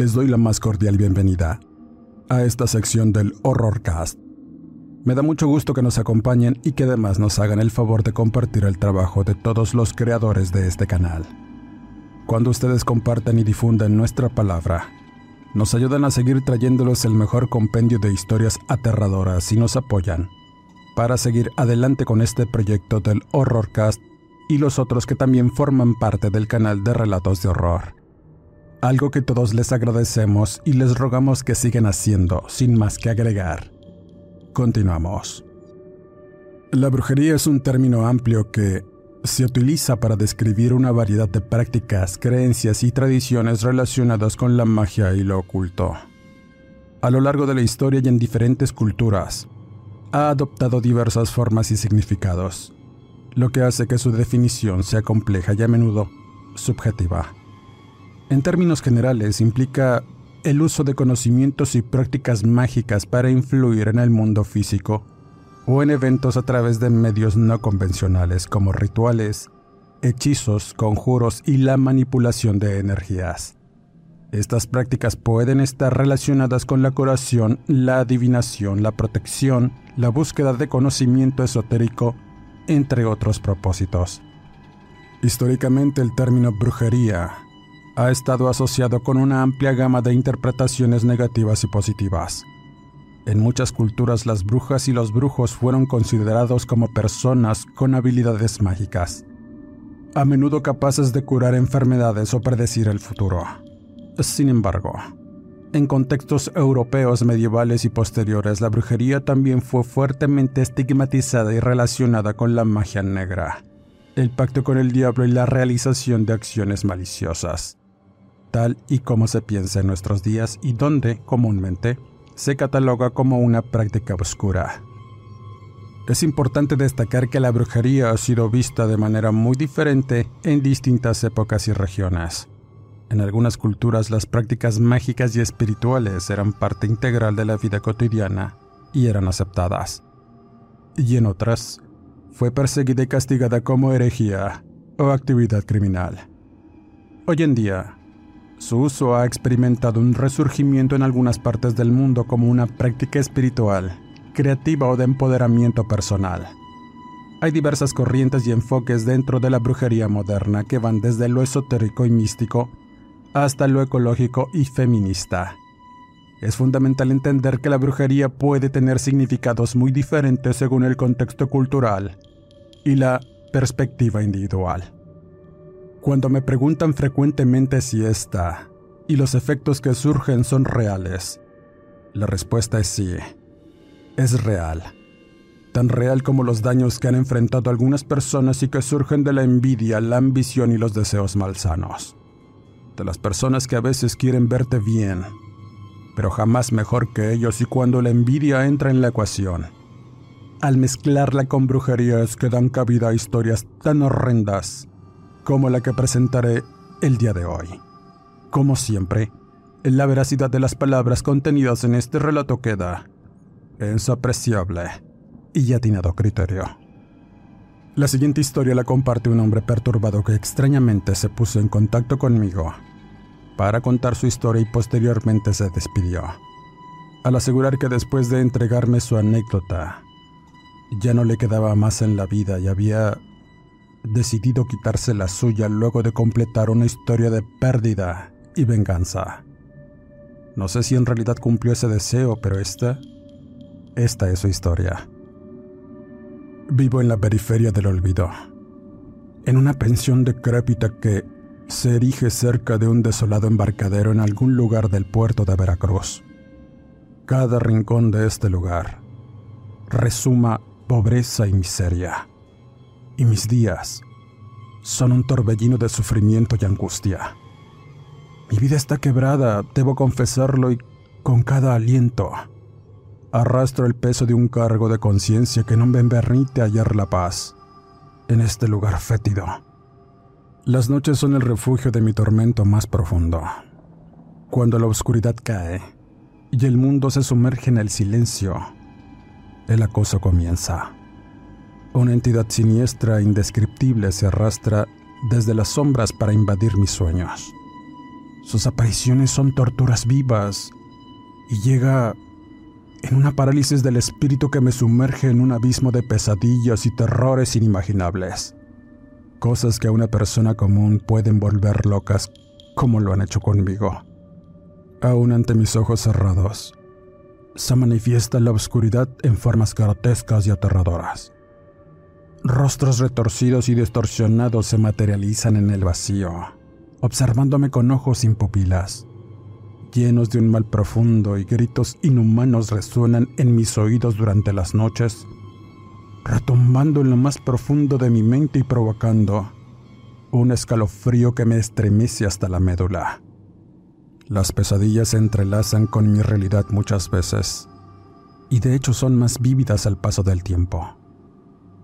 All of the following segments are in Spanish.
Les doy la más cordial bienvenida a esta sección del Horrorcast. Me da mucho gusto que nos acompañen y que además nos hagan el favor de compartir el trabajo de todos los creadores de este canal. Cuando ustedes comparten y difunden nuestra palabra, nos ayudan a seguir trayéndoles el mejor compendio de historias aterradoras y nos apoyan para seguir adelante con este proyecto del Horrorcast y los otros que también forman parte del canal de relatos de horror algo que todos les agradecemos y les rogamos que sigan haciendo, sin más que agregar. Continuamos. La brujería es un término amplio que se utiliza para describir una variedad de prácticas, creencias y tradiciones relacionadas con la magia y lo oculto. A lo largo de la historia y en diferentes culturas, ha adoptado diversas formas y significados, lo que hace que su definición sea compleja y a menudo subjetiva. En términos generales, implica el uso de conocimientos y prácticas mágicas para influir en el mundo físico o en eventos a través de medios no convencionales como rituales, hechizos, conjuros y la manipulación de energías. Estas prácticas pueden estar relacionadas con la curación, la adivinación, la protección, la búsqueda de conocimiento esotérico, entre otros propósitos. Históricamente el término brujería ha estado asociado con una amplia gama de interpretaciones negativas y positivas. En muchas culturas las brujas y los brujos fueron considerados como personas con habilidades mágicas, a menudo capaces de curar enfermedades o predecir el futuro. Sin embargo, en contextos europeos medievales y posteriores, la brujería también fue fuertemente estigmatizada y relacionada con la magia negra, el pacto con el diablo y la realización de acciones maliciosas tal y como se piensa en nuestros días y donde, comúnmente, se cataloga como una práctica oscura. Es importante destacar que la brujería ha sido vista de manera muy diferente en distintas épocas y regiones. En algunas culturas las prácticas mágicas y espirituales eran parte integral de la vida cotidiana y eran aceptadas. Y en otras, fue perseguida y castigada como herejía o actividad criminal. Hoy en día, su uso ha experimentado un resurgimiento en algunas partes del mundo como una práctica espiritual, creativa o de empoderamiento personal. Hay diversas corrientes y enfoques dentro de la brujería moderna que van desde lo esotérico y místico hasta lo ecológico y feminista. Es fundamental entender que la brujería puede tener significados muy diferentes según el contexto cultural y la perspectiva individual. Cuando me preguntan frecuentemente si esta y los efectos que surgen son reales, la respuesta es sí. Es real. Tan real como los daños que han enfrentado algunas personas y que surgen de la envidia, la ambición y los deseos malsanos. De las personas que a veces quieren verte bien, pero jamás mejor que ellos y cuando la envidia entra en la ecuación. Al mezclarla con brujerías que dan cabida a historias tan horrendas como la que presentaré el día de hoy. Como siempre, la veracidad de las palabras contenidas en este relato queda en su apreciable y atinado criterio. La siguiente historia la comparte un hombre perturbado que extrañamente se puso en contacto conmigo para contar su historia y posteriormente se despidió. Al asegurar que después de entregarme su anécdota, ya no le quedaba más en la vida y había decidido quitarse la suya luego de completar una historia de pérdida y venganza. No sé si en realidad cumplió ese deseo, pero esta, esta es su historia. Vivo en la periferia del olvido. en una pensión decrépita que se erige cerca de un desolado embarcadero en algún lugar del puerto de Veracruz. Cada rincón de este lugar resuma pobreza y miseria, y mis días son un torbellino de sufrimiento y angustia. Mi vida está quebrada, debo confesarlo, y con cada aliento arrastro el peso de un cargo de conciencia que no me permite hallar la paz en este lugar fétido. Las noches son el refugio de mi tormento más profundo. Cuando la oscuridad cae y el mundo se sumerge en el silencio, el acoso comienza. Una entidad siniestra e indescriptible se arrastra desde las sombras para invadir mis sueños. Sus apariciones son torturas vivas y llega en una parálisis del espíritu que me sumerge en un abismo de pesadillas y terrores inimaginables. Cosas que a una persona común pueden volver locas como lo han hecho conmigo. Aún ante mis ojos cerrados, se manifiesta la oscuridad en formas grotescas y aterradoras. Rostros retorcidos y distorsionados se materializan en el vacío, observándome con ojos sin pupilas llenos de un mal profundo y gritos inhumanos resuenan en mis oídos durante las noches, retumbando en lo más profundo de mi mente y provocando un escalofrío que me estremece hasta la médula. Las pesadillas se entrelazan con mi realidad muchas veces, y de hecho son más vívidas al paso del tiempo.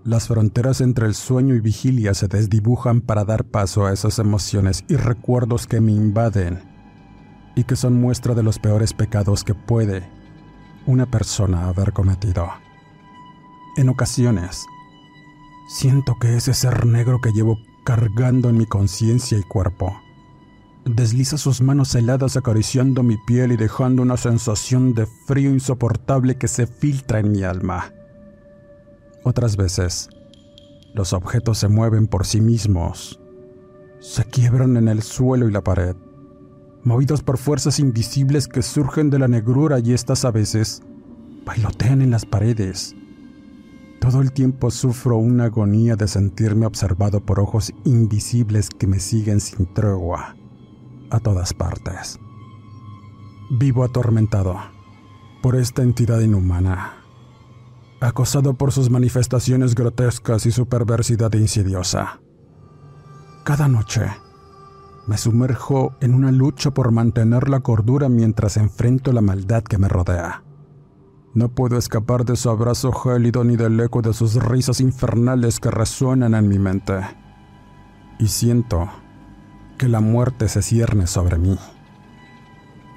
Las fronteras entre el sueño y vigilia se desdibujan para dar paso a esas emociones y recuerdos que me invaden y que son muestra de los peores pecados que puede una persona haber cometido. En ocasiones, siento que ese ser negro que llevo cargando en mi conciencia y cuerpo desliza sus manos heladas acariciando mi piel y dejando una sensación de frío insoportable que se filtra en mi alma. Otras veces, los objetos se mueven por sí mismos, se quiebran en el suelo y la pared, movidos por fuerzas invisibles que surgen de la negrura y estas a veces bailotean en las paredes. Todo el tiempo sufro una agonía de sentirme observado por ojos invisibles que me siguen sin tregua a todas partes. Vivo atormentado por esta entidad inhumana, acosado por sus manifestaciones grotescas y su perversidad insidiosa. Cada noche, me sumerjo en una lucha por mantener la cordura mientras enfrento la maldad que me rodea. No puedo escapar de su abrazo gélido ni del eco de sus risas infernales que resuenan en mi mente. Y siento que la muerte se cierne sobre mí.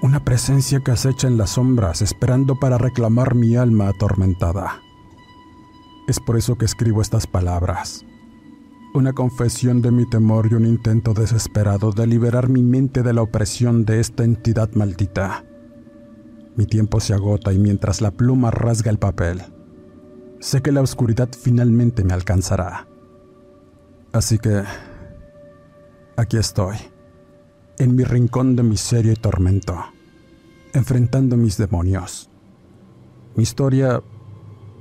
Una presencia que acecha en las sombras esperando para reclamar mi alma atormentada. Es por eso que escribo estas palabras una confesión de mi temor y un intento desesperado de liberar mi mente de la opresión de esta entidad maldita. Mi tiempo se agota y mientras la pluma rasga el papel, sé que la oscuridad finalmente me alcanzará. Así que, aquí estoy, en mi rincón de miseria y tormento, enfrentando mis demonios. Mi historia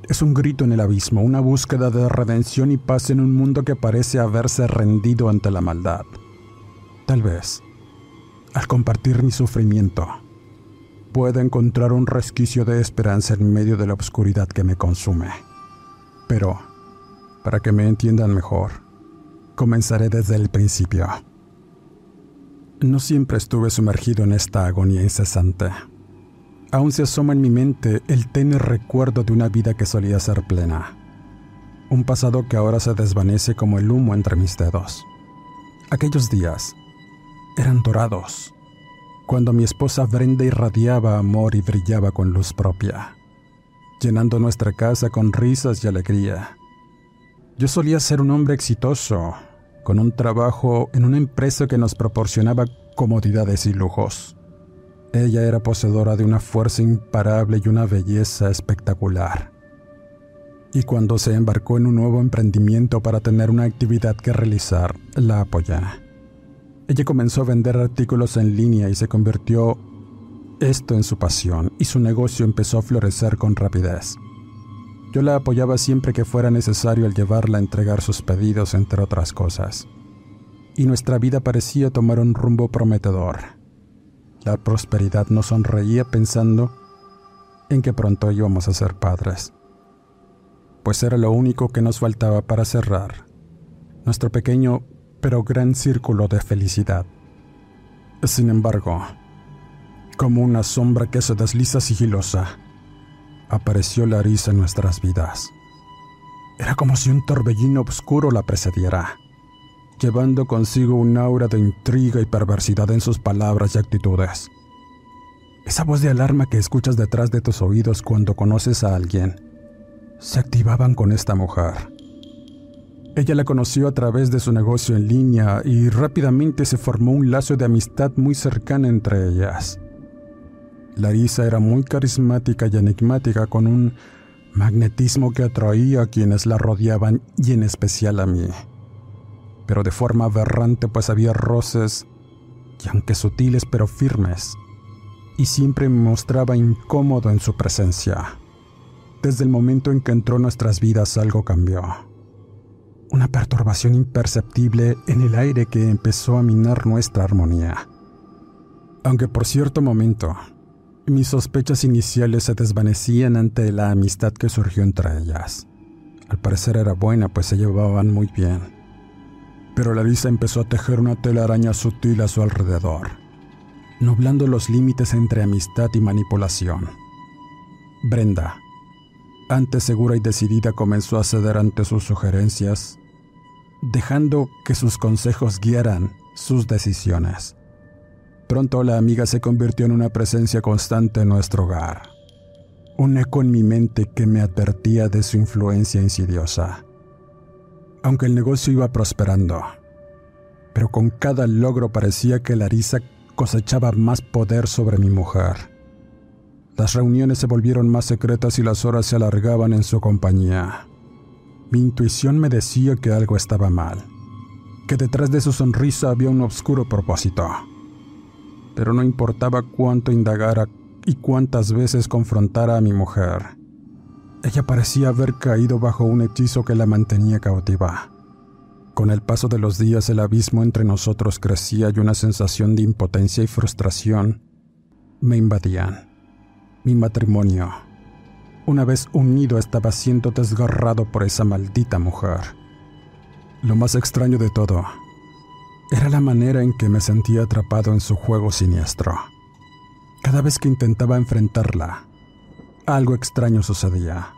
es un grito en el abismo, una búsqueda de redención y paz en un mundo que parece haberse rendido ante la maldad. Tal vez, al compartir mi sufrimiento, pueda encontrar un resquicio de esperanza en medio de la oscuridad que me consume. Pero, para que me entiendan mejor, comenzaré desde el principio. No siempre estuve sumergido en esta agonía incesante. Aún se asoma en mi mente el tenue recuerdo de una vida que solía ser plena. Un pasado que ahora se desvanece como el humo entre mis dedos. Aquellos días eran dorados, cuando mi esposa Brenda irradiaba amor y brillaba con luz propia, llenando nuestra casa con risas y alegría. Yo solía ser un hombre exitoso, con un trabajo en una empresa que nos proporcionaba comodidades y lujos. Ella era poseedora de una fuerza imparable y una belleza espectacular. Y cuando se embarcó en un nuevo emprendimiento para tener una actividad que realizar, la apoyé. Ella comenzó a vender artículos en línea y se convirtió esto en su pasión y su negocio empezó a florecer con rapidez. Yo la apoyaba siempre que fuera necesario al llevarla a entregar sus pedidos, entre otras cosas. Y nuestra vida parecía tomar un rumbo prometedor. La prosperidad nos sonreía pensando en que pronto íbamos a ser padres. Pues era lo único que nos faltaba para cerrar nuestro pequeño pero gran círculo de felicidad. Sin embargo, como una sombra que se desliza sigilosa, apareció Larisa en nuestras vidas. Era como si un torbellino oscuro la precediera, llevando consigo un aura de intriga y perversidad en sus palabras y actitudes. Esa voz de alarma que escuchas detrás de tus oídos cuando conoces a alguien, se activaban con esta mujer. Ella la conoció a través de su negocio en línea y rápidamente se formó un lazo de amistad muy cercana entre ellas. Larisa era muy carismática y enigmática con un magnetismo que atraía a quienes la rodeaban y en especial a mí. Pero de forma aberrante pues había roces, y aunque sutiles pero firmes, y siempre me mostraba incómodo en su presencia. Desde el momento en que entró en nuestras vidas algo cambió una perturbación imperceptible en el aire que empezó a minar nuestra armonía. Aunque por cierto momento, mis sospechas iniciales se desvanecían ante la amistad que surgió entre ellas. Al parecer era buena, pues se llevaban muy bien. Pero Larisa empezó a tejer una telaraña sutil a su alrededor, nublando los límites entre amistad y manipulación. Brenda, antes segura y decidida, comenzó a ceder ante sus sugerencias dejando que sus consejos guiaran sus decisiones. Pronto la amiga se convirtió en una presencia constante en nuestro hogar, un eco en mi mente que me advertía de su influencia insidiosa. Aunque el negocio iba prosperando, pero con cada logro parecía que Larisa cosechaba más poder sobre mi mujer. Las reuniones se volvieron más secretas y las horas se alargaban en su compañía. Mi intuición me decía que algo estaba mal, que detrás de su sonrisa había un oscuro propósito. Pero no importaba cuánto indagara y cuántas veces confrontara a mi mujer. Ella parecía haber caído bajo un hechizo que la mantenía cautiva. Con el paso de los días el abismo entre nosotros crecía y una sensación de impotencia y frustración me invadían. Mi matrimonio una vez unido estaba siendo desgarrado por esa maldita mujer. Lo más extraño de todo era la manera en que me sentía atrapado en su juego siniestro. Cada vez que intentaba enfrentarla, algo extraño sucedía.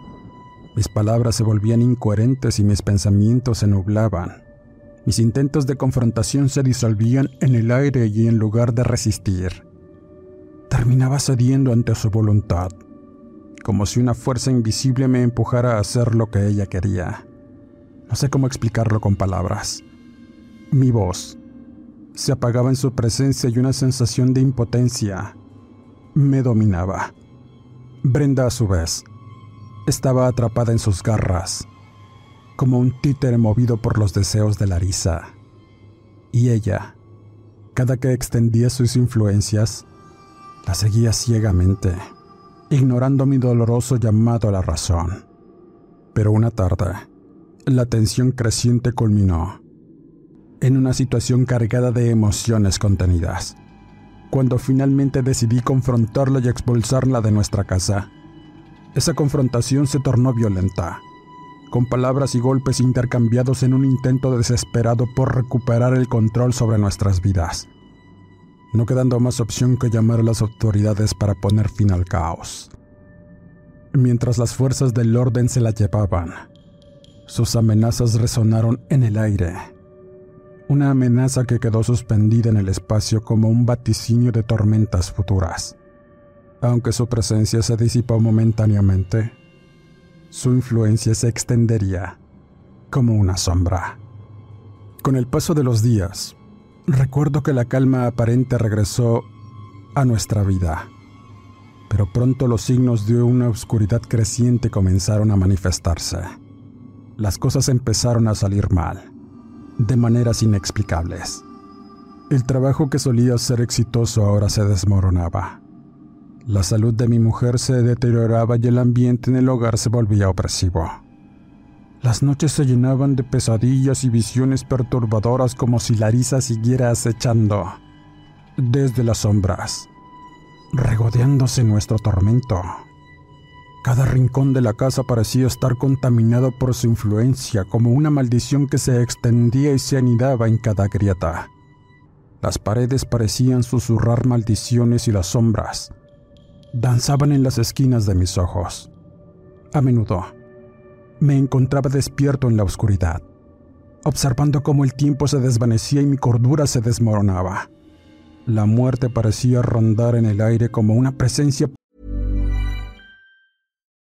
Mis palabras se volvían incoherentes y mis pensamientos se nublaban. Mis intentos de confrontación se disolvían en el aire y en lugar de resistir, terminaba cediendo ante su voluntad como si una fuerza invisible me empujara a hacer lo que ella quería. No sé cómo explicarlo con palabras. Mi voz se apagaba en su presencia y una sensación de impotencia me dominaba. Brenda, a su vez, estaba atrapada en sus garras, como un títere movido por los deseos de Larisa. Y ella, cada que extendía sus influencias, la seguía ciegamente ignorando mi doloroso llamado a la razón. Pero una tarde, la tensión creciente culminó en una situación cargada de emociones contenidas. Cuando finalmente decidí confrontarla y expulsarla de nuestra casa, esa confrontación se tornó violenta, con palabras y golpes intercambiados en un intento desesperado por recuperar el control sobre nuestras vidas no quedando más opción que llamar a las autoridades para poner fin al caos. Mientras las fuerzas del orden se la llevaban, sus amenazas resonaron en el aire. Una amenaza que quedó suspendida en el espacio como un vaticinio de tormentas futuras. Aunque su presencia se disipó momentáneamente, su influencia se extendería como una sombra. Con el paso de los días, Recuerdo que la calma aparente regresó a nuestra vida, pero pronto los signos de una oscuridad creciente comenzaron a manifestarse. Las cosas empezaron a salir mal, de maneras inexplicables. El trabajo que solía ser exitoso ahora se desmoronaba. La salud de mi mujer se deterioraba y el ambiente en el hogar se volvía opresivo. Las noches se llenaban de pesadillas y visiones perturbadoras como si Larisa siguiera acechando desde las sombras, regodeándose nuestro tormento. Cada rincón de la casa parecía estar contaminado por su influencia, como una maldición que se extendía y se anidaba en cada grieta. Las paredes parecían susurrar maldiciones y las sombras danzaban en las esquinas de mis ojos. A menudo, me encontraba despierto en la oscuridad, observando cómo el tiempo se desvanecía y mi cordura se desmoronaba. La muerte parecía rondar en el aire como una presencia.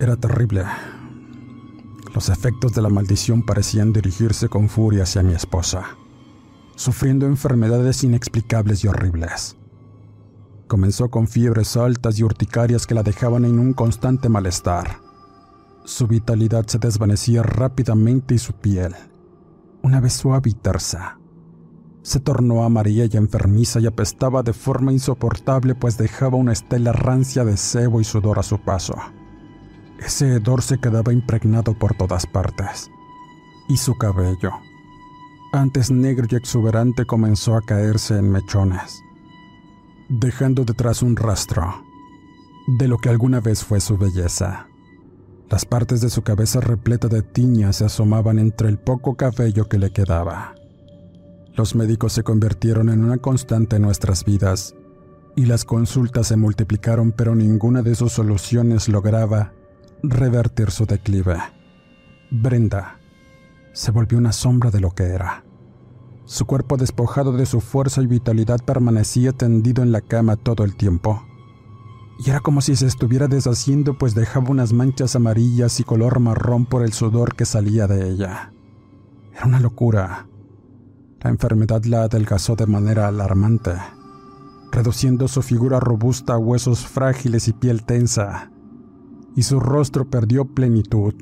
Era terrible. Los efectos de la maldición parecían dirigirse con furia hacia mi esposa, sufriendo enfermedades inexplicables y horribles. Comenzó con fiebres altas y urticarias que la dejaban en un constante malestar. Su vitalidad se desvanecía rápidamente y su piel, una vez suave y tersa, se tornó amarilla y enfermiza y apestaba de forma insoportable pues dejaba una estela rancia de sebo y sudor a su paso. Ese hedor se quedaba impregnado por todas partes. Y su cabello, antes negro y exuberante, comenzó a caerse en mechones, dejando detrás un rastro de lo que alguna vez fue su belleza. Las partes de su cabeza repleta de tiñas se asomaban entre el poco cabello que le quedaba. Los médicos se convirtieron en una constante en nuestras vidas y las consultas se multiplicaron, pero ninguna de sus soluciones lograba revertir su declive. Brenda se volvió una sombra de lo que era. Su cuerpo despojado de su fuerza y vitalidad permanecía tendido en la cama todo el tiempo. Y era como si se estuviera deshaciendo pues dejaba unas manchas amarillas y color marrón por el sudor que salía de ella. Era una locura. La enfermedad la adelgazó de manera alarmante, reduciendo su figura robusta a huesos frágiles y piel tensa y su rostro perdió plenitud,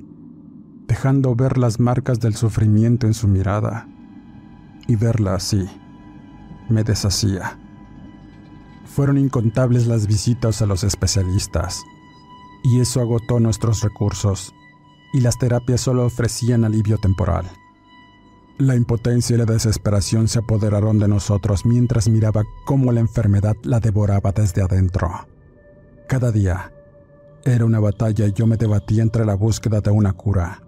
dejando ver las marcas del sufrimiento en su mirada. Y verla así me deshacía. Fueron incontables las visitas a los especialistas, y eso agotó nuestros recursos, y las terapias solo ofrecían alivio temporal. La impotencia y la desesperación se apoderaron de nosotros mientras miraba cómo la enfermedad la devoraba desde adentro. Cada día, era una batalla y yo me debatía entre la búsqueda de una cura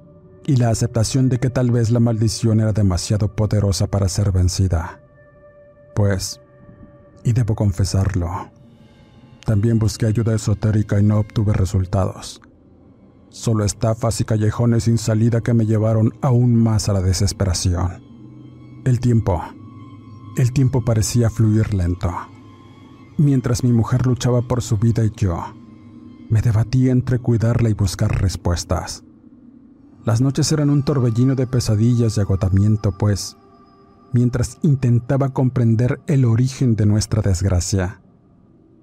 y la aceptación de que tal vez la maldición era demasiado poderosa para ser vencida. Pues, y debo confesarlo, también busqué ayuda esotérica y no obtuve resultados. Solo estafas y callejones sin salida que me llevaron aún más a la desesperación. El tiempo, el tiempo parecía fluir lento. Mientras mi mujer luchaba por su vida y yo, me debatía entre cuidarla y buscar respuestas. Las noches eran un torbellino de pesadillas y agotamiento, pues, mientras intentaba comprender el origen de nuestra desgracia,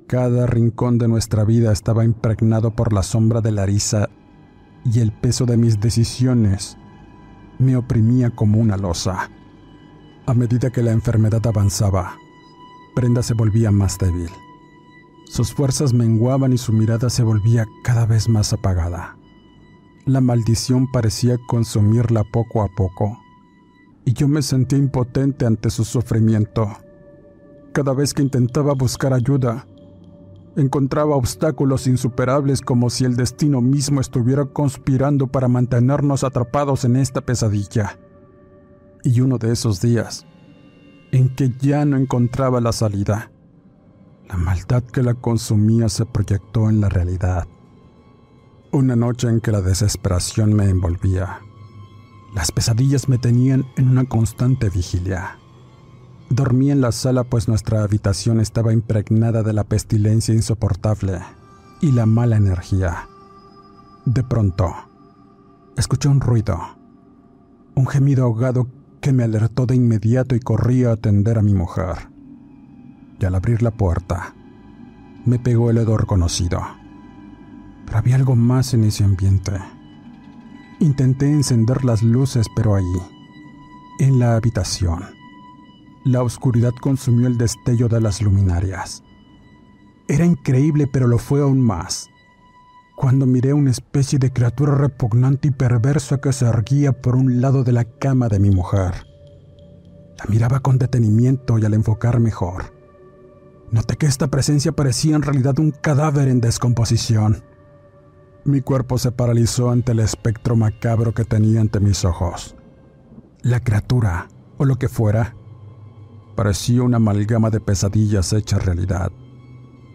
cada rincón de nuestra vida estaba impregnado por la sombra de Larisa y el peso de mis decisiones me oprimía como una losa. A medida que la enfermedad avanzaba, Brenda se volvía más débil. Sus fuerzas menguaban y su mirada se volvía cada vez más apagada. La maldición parecía consumirla poco a poco, y yo me sentía impotente ante su sufrimiento. Cada vez que intentaba buscar ayuda, encontraba obstáculos insuperables como si el destino mismo estuviera conspirando para mantenernos atrapados en esta pesadilla. Y uno de esos días, en que ya no encontraba la salida, la maldad que la consumía se proyectó en la realidad. Una noche en que la desesperación me envolvía. Las pesadillas me tenían en una constante vigilia. Dormí en la sala pues nuestra habitación estaba impregnada de la pestilencia insoportable y la mala energía. De pronto, escuché un ruido, un gemido ahogado que me alertó de inmediato y corrí a atender a mi mujer. Y al abrir la puerta, me pegó el hedor conocido. Pero había algo más en ese ambiente. Intenté encender las luces, pero allí, en la habitación, la oscuridad consumió el destello de las luminarias. Era increíble, pero lo fue aún más. Cuando miré una especie de criatura repugnante y perversa que se erguía por un lado de la cama de mi mujer. La miraba con detenimiento y al enfocar mejor, noté que esta presencia parecía en realidad un cadáver en descomposición. Mi cuerpo se paralizó ante el espectro macabro que tenía ante mis ojos. La criatura, o lo que fuera, parecía una amalgama de pesadillas hecha realidad.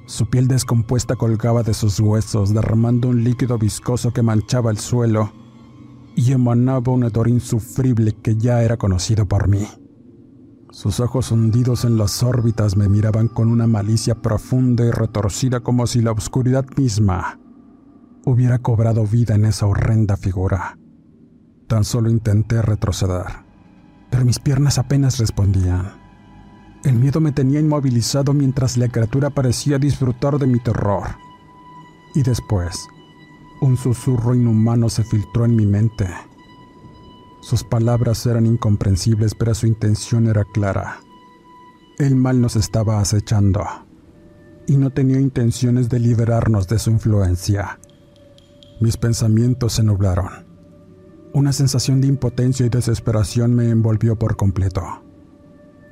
Su piel descompuesta colgaba de sus huesos, derramando un líquido viscoso que manchaba el suelo y emanaba un hedor insufrible que ya era conocido por mí. Sus ojos hundidos en las órbitas me miraban con una malicia profunda y retorcida como si la oscuridad misma hubiera cobrado vida en esa horrenda figura. Tan solo intenté retroceder, pero mis piernas apenas respondían. El miedo me tenía inmovilizado mientras la criatura parecía disfrutar de mi terror. Y después, un susurro inhumano se filtró en mi mente. Sus palabras eran incomprensibles, pero su intención era clara. El mal nos estaba acechando, y no tenía intenciones de liberarnos de su influencia. Mis pensamientos se nublaron. Una sensación de impotencia y desesperación me envolvió por completo.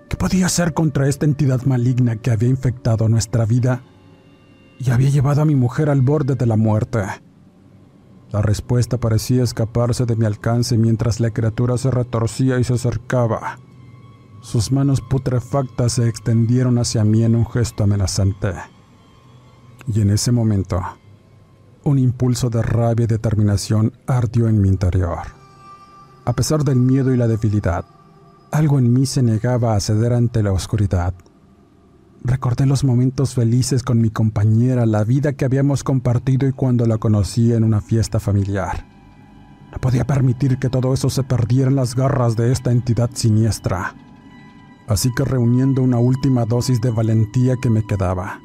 ¿Qué podía hacer contra esta entidad maligna que había infectado nuestra vida y había llevado a mi mujer al borde de la muerte? La respuesta parecía escaparse de mi alcance mientras la criatura se retorcía y se acercaba. Sus manos putrefactas se extendieron hacia mí en un gesto amenazante. Y en ese momento, un impulso de rabia y determinación ardió en mi interior. A pesar del miedo y la debilidad, algo en mí se negaba a ceder ante la oscuridad. Recordé los momentos felices con mi compañera, la vida que habíamos compartido y cuando la conocí en una fiesta familiar. No podía permitir que todo eso se perdiera en las garras de esta entidad siniestra. Así que reuniendo una última dosis de valentía que me quedaba,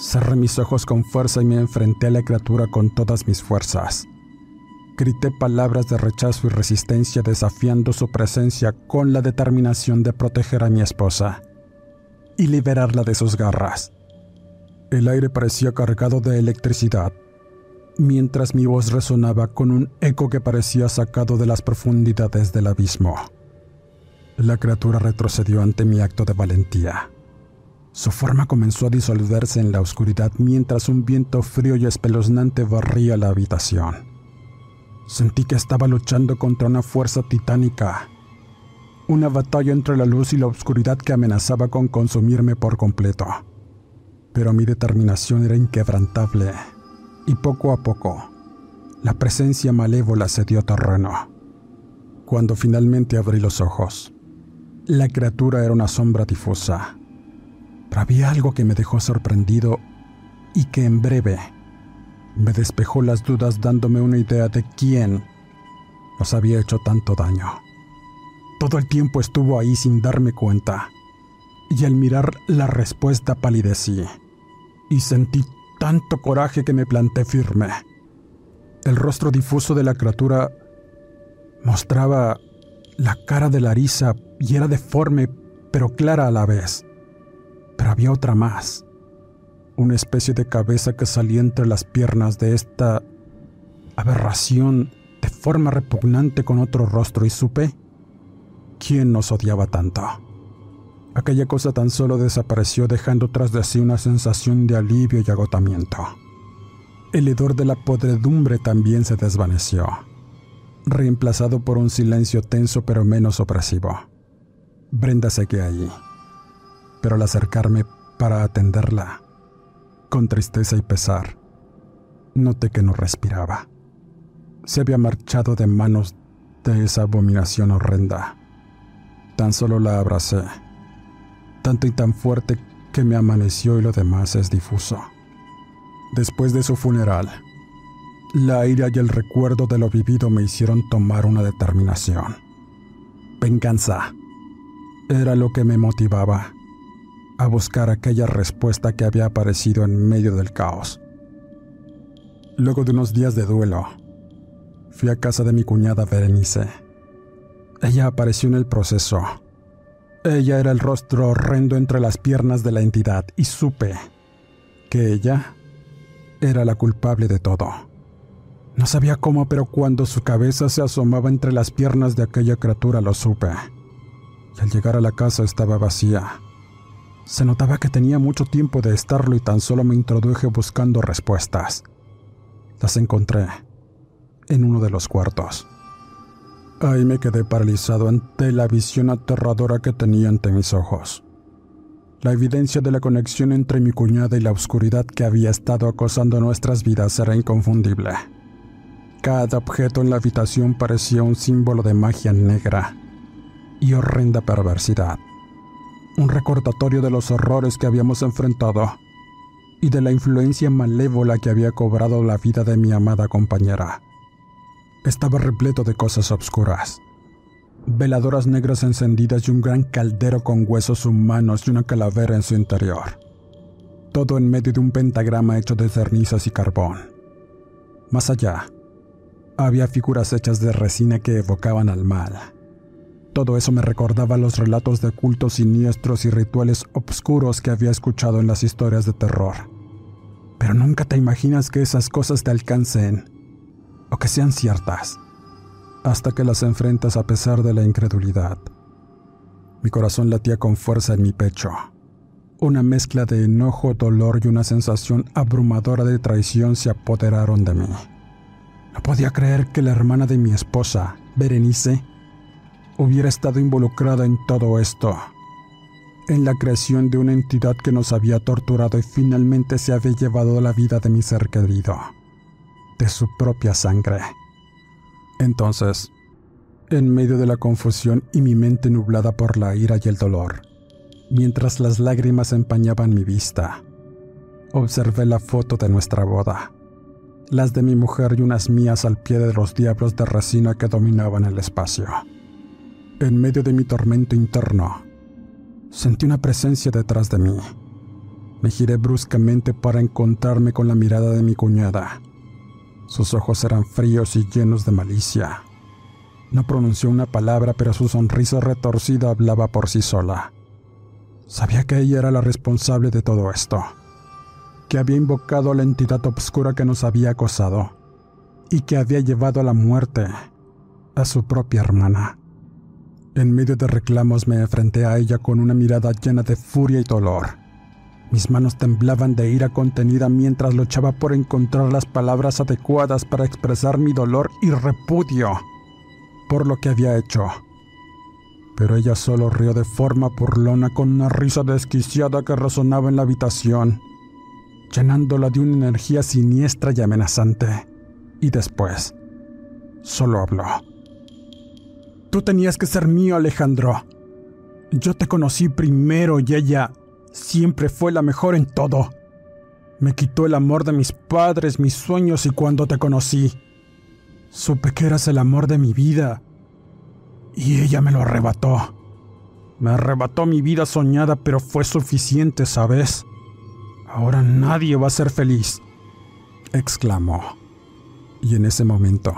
cerré mis ojos con fuerza y me enfrenté a la criatura con todas mis fuerzas. Grité palabras de rechazo y resistencia desafiando su presencia con la determinación de proteger a mi esposa y liberarla de sus garras. El aire parecía cargado de electricidad, mientras mi voz resonaba con un eco que parecía sacado de las profundidades del abismo. La criatura retrocedió ante mi acto de valentía. Su forma comenzó a disolverse en la oscuridad mientras un viento frío y espeluznante barría la habitación. Sentí que estaba luchando contra una fuerza titánica, una batalla entre la luz y la oscuridad que amenazaba con consumirme por completo. Pero mi determinación era inquebrantable, y poco a poco, la presencia malévola se dio terreno. Cuando finalmente abrí los ojos, la criatura era una sombra difusa, pero había algo que me dejó sorprendido y que en breve me despejó las dudas dándome una idea de quién nos había hecho tanto daño. Todo el tiempo estuvo ahí sin darme cuenta, y al mirar la respuesta palidecí, y sentí tanto coraje que me planté firme. El rostro difuso de la criatura mostraba la cara de Larisa y era deforme pero clara a la vez. Pero había otra más una especie de cabeza que salía entre las piernas de esta aberración de forma repugnante con otro rostro y supe ¿quién nos odiaba tanto? Aquella cosa tan solo desapareció dejando tras de sí una sensación de alivio y agotamiento. El hedor de la podredumbre también se desvaneció, reemplazado por un silencio tenso pero menos opresivo. Brenda seguía ahí, pero al acercarme para atenderla, con tristeza y pesar, noté que no respiraba. Se había marchado de manos de esa abominación horrenda. Tan solo la abracé, tanto y tan fuerte que me amaneció y lo demás es difuso. Después de su funeral, la ira y el recuerdo de lo vivido me hicieron tomar una determinación. Venganza. Era lo que me motivaba a buscar aquella respuesta que había aparecido en medio del caos. Luego de unos días de duelo, fui a casa de mi cuñada Berenice. Ella apareció en el proceso. Ella era el rostro horrendo entre las piernas de la entidad y supe que ella era la culpable de todo. No sabía cómo, pero cuando su cabeza se asomaba entre las piernas de aquella criatura lo supe. Y al llegar a la casa estaba vacía. Se notaba que tenía mucho tiempo de estarlo y tan solo me introduje buscando respuestas. Las encontré en uno de los cuartos. Ahí me quedé paralizado ante la visión aterradora que tenía ante mis ojos. La evidencia de la conexión entre mi cuñada y la oscuridad que había estado acosando nuestras vidas era inconfundible. Cada objeto en la habitación parecía un símbolo de magia negra y horrenda perversidad un recordatorio de los horrores que habíamos enfrentado y de la influencia malévola que había cobrado la vida de mi amada compañera. Estaba repleto de cosas obscuras. Veladoras negras encendidas y un gran caldero con huesos humanos y una calavera en su interior. Todo en medio de un pentagrama hecho de cernizas y carbón. Más allá, había figuras hechas de resina que evocaban al mal todo eso me recordaba los relatos de cultos siniestros y rituales obscuros que había escuchado en las historias de terror. Pero nunca te imaginas que esas cosas te alcancen o que sean ciertas, hasta que las enfrentas a pesar de la incredulidad. Mi corazón latía con fuerza en mi pecho. Una mezcla de enojo, dolor y una sensación abrumadora de traición se apoderaron de mí. No podía creer que la hermana de mi esposa, Berenice, hubiera estado involucrada en todo esto, en la creación de una entidad que nos había torturado y finalmente se había llevado la vida de mi ser querido, de su propia sangre. Entonces, en medio de la confusión y mi mente nublada por la ira y el dolor, mientras las lágrimas empañaban mi vista, observé la foto de nuestra boda, las de mi mujer y unas mías al pie de los diablos de resina que dominaban el espacio. En medio de mi tormento interno, sentí una presencia detrás de mí. Me giré bruscamente para encontrarme con la mirada de mi cuñada. Sus ojos eran fríos y llenos de malicia. No pronunció una palabra, pero su sonrisa retorcida hablaba por sí sola. Sabía que ella era la responsable de todo esto, que había invocado a la entidad obscura que nos había acosado y que había llevado a la muerte a su propia hermana. En medio de reclamos me enfrenté a ella con una mirada llena de furia y dolor. Mis manos temblaban de ira contenida mientras luchaba por encontrar las palabras adecuadas para expresar mi dolor y repudio por lo que había hecho. Pero ella solo rió de forma burlona con una risa desquiciada que resonaba en la habitación, llenándola de una energía siniestra y amenazante. Y después, solo habló. Tú tenías que ser mío, Alejandro. Yo te conocí primero y ella siempre fue la mejor en todo. Me quitó el amor de mis padres, mis sueños y cuando te conocí, supe que eras el amor de mi vida. Y ella me lo arrebató. Me arrebató mi vida soñada, pero fue suficiente, ¿sabes? Ahora nadie va a ser feliz, exclamó. Y en ese momento,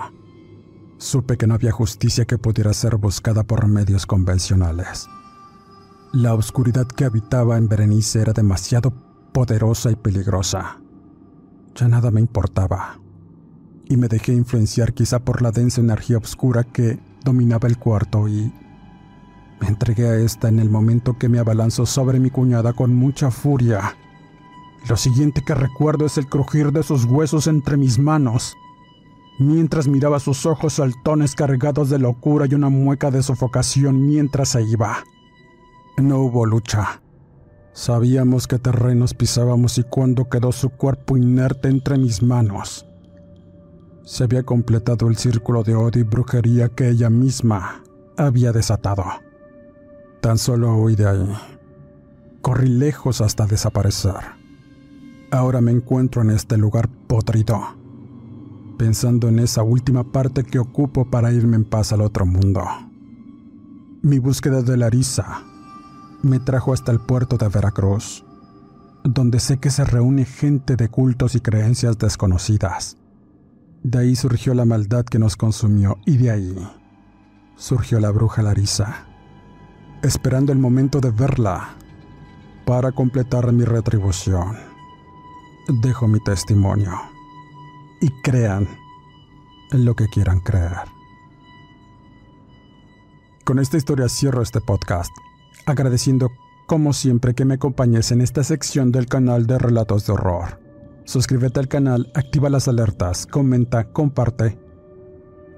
supe que no había justicia que pudiera ser buscada por medios convencionales. La oscuridad que habitaba en Berenice era demasiado poderosa y peligrosa. Ya nada me importaba, y me dejé influenciar quizá por la densa energía oscura que dominaba el cuarto y Me entregué a esta en el momento que me abalanzó sobre mi cuñada con mucha furia. Lo siguiente que recuerdo es el crujir de sus huesos entre mis manos, mientras miraba sus ojos saltones cargados de locura y una mueca de sofocación mientras se iba. No hubo lucha. Sabíamos qué terrenos pisábamos y cuando quedó su cuerpo inerte entre mis manos. Se había completado el círculo de odio y brujería que ella misma había desatado. Tan solo huí de ahí. Corrí lejos hasta desaparecer. Ahora me encuentro en este lugar podrido, pensando en esa última parte que ocupo para irme en paz al otro mundo. Mi búsqueda de Larisa me trajo hasta el puerto de Veracruz, donde sé que se reúne gente de cultos y creencias desconocidas. De ahí surgió la maldad que nos consumió y de ahí surgió la bruja Larisa, esperando el momento de verla para completar mi retribución. Dejo mi testimonio y crean lo que quieran creer. Con esta historia cierro este podcast agradeciendo como siempre que me acompañes en esta sección del canal de Relatos de Horror. Suscríbete al canal, activa las alertas, comenta, comparte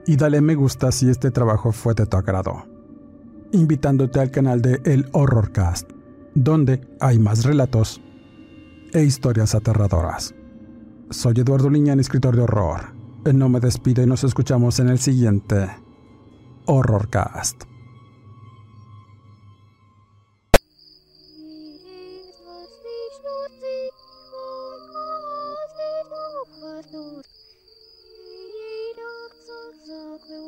y dale me gusta si este trabajo fue de tu agrado. Invitándote al canal de El Horrorcast, donde hay más relatos e historias aterradoras. Soy Eduardo Liñán, escritor de horror. No me despido y nos escuchamos en el siguiente Horrorcast.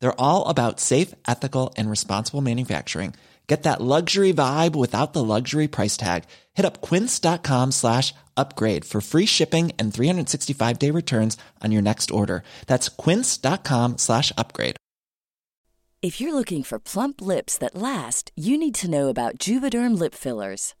They're all about safe, ethical, and responsible manufacturing. Get that luxury vibe without the luxury price tag. Hit up quince.com slash upgrade for free shipping and 365 day returns on your next order. That's quince.com slash upgrade. If you're looking for plump lips that last, you need to know about Juvederm lip fillers.